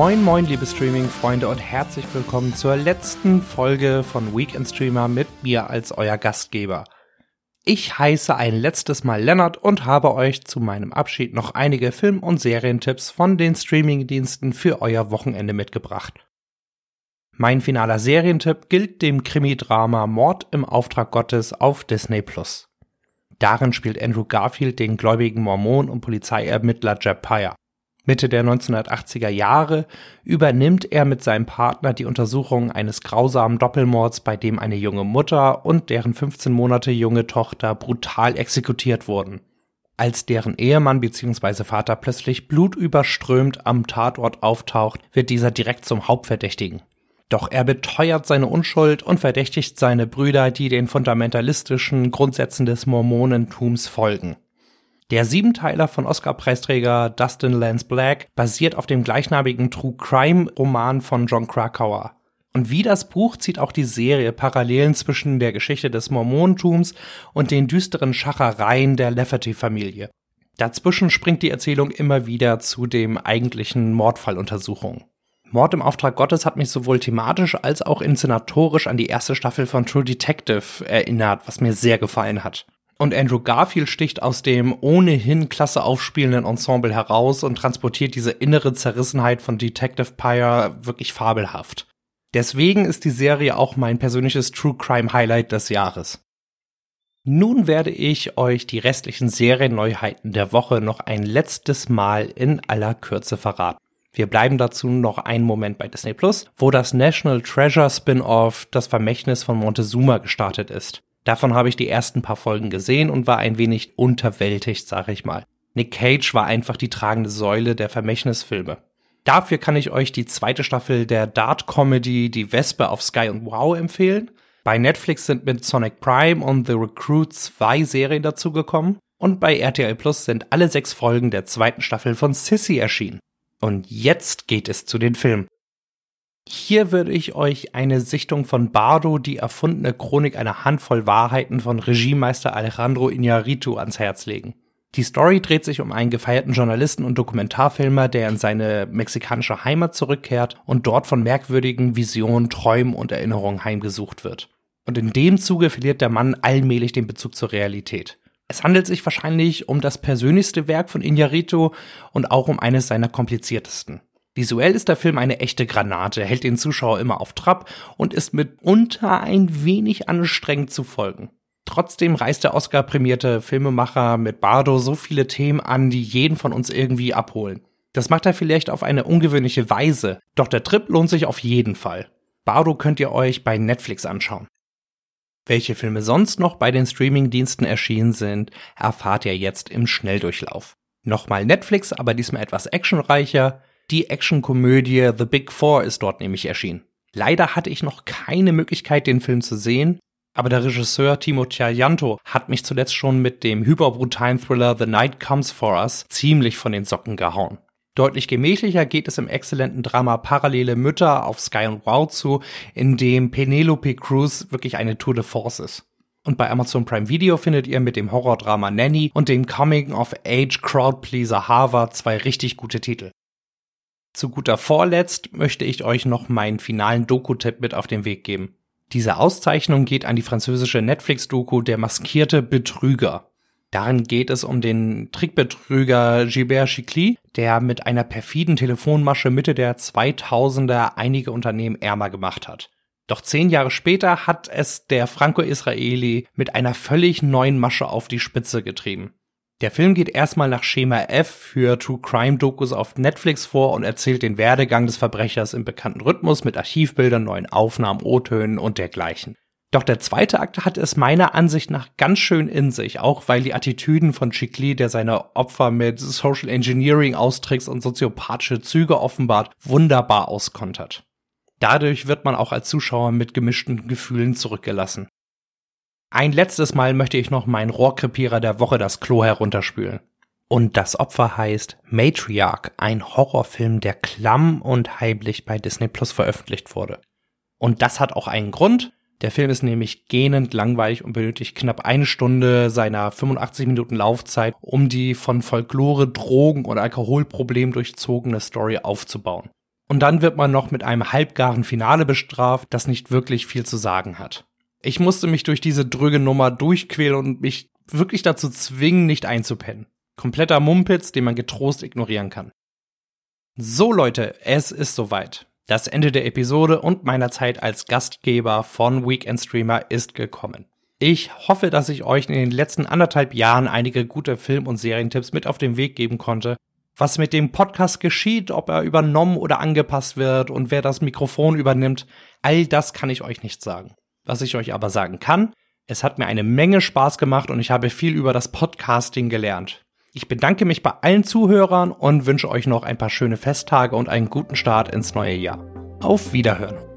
Moin, moin, liebe Streaming-Freunde und herzlich willkommen zur letzten Folge von Weekend Streamer mit mir als euer Gastgeber. Ich heiße ein letztes Mal Lennart und habe euch zu meinem Abschied noch einige Film- und Serientipps von den Streaming-Diensten für euer Wochenende mitgebracht. Mein finaler Serientipp gilt dem Krimi-Drama Mord im Auftrag Gottes auf Disney. Darin spielt Andrew Garfield den gläubigen Mormon und Polizeiermittler Jeb Pyre. Mitte der 1980er Jahre übernimmt er mit seinem Partner die Untersuchung eines grausamen Doppelmords, bei dem eine junge Mutter und deren 15 Monate junge Tochter brutal exekutiert wurden. Als deren Ehemann bzw. Vater plötzlich blutüberströmt am Tatort auftaucht, wird dieser direkt zum Hauptverdächtigen. Doch er beteuert seine Unschuld und verdächtigt seine Brüder, die den fundamentalistischen Grundsätzen des Mormonentums folgen. Der Siebenteiler von Oscar-Preisträger Dustin Lance Black basiert auf dem gleichnamigen True Crime-Roman von John Krakauer. Und wie das Buch zieht auch die Serie Parallelen zwischen der Geschichte des Mormonentums und den düsteren Schachereien der Lafferty-Familie. Dazwischen springt die Erzählung immer wieder zu dem eigentlichen Mordfalluntersuchung. Mord im Auftrag Gottes hat mich sowohl thematisch als auch inszenatorisch an die erste Staffel von True Detective erinnert, was mir sehr gefallen hat. Und Andrew Garfield sticht aus dem ohnehin klasse aufspielenden Ensemble heraus und transportiert diese innere Zerrissenheit von Detective Pyre wirklich fabelhaft. Deswegen ist die Serie auch mein persönliches True Crime Highlight des Jahres. Nun werde ich euch die restlichen Serienneuheiten der Woche noch ein letztes Mal in aller Kürze verraten. Wir bleiben dazu noch einen Moment bei Disney Plus, wo das National Treasure Spin-off Das Vermächtnis von Montezuma gestartet ist. Davon habe ich die ersten paar Folgen gesehen und war ein wenig unterwältigt, sag ich mal. Nick Cage war einfach die tragende Säule der Vermächtnisfilme. Dafür kann ich euch die zweite Staffel der Dart-Comedy Die Wespe auf Sky und Wow empfehlen. Bei Netflix sind mit Sonic Prime und The Recruit zwei Serien dazugekommen. Und bei RTL Plus sind alle sechs Folgen der zweiten Staffel von Sissy erschienen. Und jetzt geht es zu den Filmen. Hier würde ich euch eine Sichtung von Bardo, die erfundene Chronik einer Handvoll Wahrheiten von Regiemeister Alejandro Iñárritu ans Herz legen. Die Story dreht sich um einen gefeierten Journalisten und Dokumentarfilmer, der in seine mexikanische Heimat zurückkehrt und dort von merkwürdigen Visionen, Träumen und Erinnerungen heimgesucht wird. Und in dem Zuge verliert der Mann allmählich den Bezug zur Realität. Es handelt sich wahrscheinlich um das persönlichste Werk von Iñárritu und auch um eines seiner kompliziertesten. Visuell ist der Film eine echte Granate, hält den Zuschauer immer auf Trab und ist mitunter ein wenig anstrengend zu folgen. Trotzdem reißt der Oscar-prämierte Filmemacher mit Bardo so viele Themen an, die jeden von uns irgendwie abholen. Das macht er vielleicht auf eine ungewöhnliche Weise, doch der Trip lohnt sich auf jeden Fall. Bardo könnt ihr euch bei Netflix anschauen. Welche Filme sonst noch bei den Streaming-Diensten erschienen sind, erfahrt ihr jetzt im Schnelldurchlauf. Nochmal Netflix, aber diesmal etwas actionreicher. Die Actionkomödie The Big Four ist dort nämlich erschienen. Leider hatte ich noch keine Möglichkeit, den Film zu sehen, aber der Regisseur Timo Tjajanto hat mich zuletzt schon mit dem hyperbrutalen Thriller The Night Comes For Us ziemlich von den Socken gehauen. Deutlich gemächlicher geht es im exzellenten Drama Parallele Mütter auf Sky und Wow zu, in dem Penelope Cruz wirklich eine Tour de Force ist. Und bei Amazon Prime Video findet ihr mit dem Horrordrama Nanny und dem Coming of Age Crowdpleaser Harvard zwei richtig gute Titel. Zu guter Vorletzt möchte ich euch noch meinen finalen Doku-Tipp mit auf den Weg geben. Diese Auszeichnung geht an die französische Netflix-Doku Der maskierte Betrüger. Darin geht es um den Trickbetrüger Gilbert Chicly, der mit einer perfiden Telefonmasche Mitte der 2000er einige Unternehmen ärmer gemacht hat. Doch zehn Jahre später hat es der Franco-Israeli mit einer völlig neuen Masche auf die Spitze getrieben. Der Film geht erstmal nach Schema F für True Crime Dokus auf Netflix vor und erzählt den Werdegang des Verbrechers im bekannten Rhythmus mit Archivbildern, neuen Aufnahmen, O-Tönen und dergleichen. Doch der zweite Akt hat es meiner Ansicht nach ganz schön in sich, auch weil die Attitüden von Chikli, der seine Opfer mit Social Engineering austrickst und soziopathische Züge offenbart, wunderbar auskontert. Dadurch wird man auch als Zuschauer mit gemischten Gefühlen zurückgelassen. Ein letztes Mal möchte ich noch meinen Rohrkrepierer der Woche das Klo herunterspülen. Und das Opfer heißt Matriarch, ein Horrorfilm, der klamm und heimlich bei Disney Plus veröffentlicht wurde. Und das hat auch einen Grund. Der Film ist nämlich gähnend langweilig und benötigt knapp eine Stunde seiner 85 Minuten Laufzeit, um die von Folklore, Drogen und Alkoholproblemen durchzogene Story aufzubauen. Und dann wird man noch mit einem halbgaren Finale bestraft, das nicht wirklich viel zu sagen hat. Ich musste mich durch diese dröge Nummer durchquälen und mich wirklich dazu zwingen, nicht einzupennen. Kompletter Mumpitz, den man getrost ignorieren kann. So Leute, es ist soweit. Das Ende der Episode und meiner Zeit als Gastgeber von Weekend Streamer ist gekommen. Ich hoffe, dass ich euch in den letzten anderthalb Jahren einige gute Film- und Serientipps mit auf den Weg geben konnte. Was mit dem Podcast geschieht, ob er übernommen oder angepasst wird und wer das Mikrofon übernimmt, all das kann ich euch nicht sagen. Was ich euch aber sagen kann, es hat mir eine Menge Spaß gemacht und ich habe viel über das Podcasting gelernt. Ich bedanke mich bei allen Zuhörern und wünsche euch noch ein paar schöne Festtage und einen guten Start ins neue Jahr. Auf Wiederhören.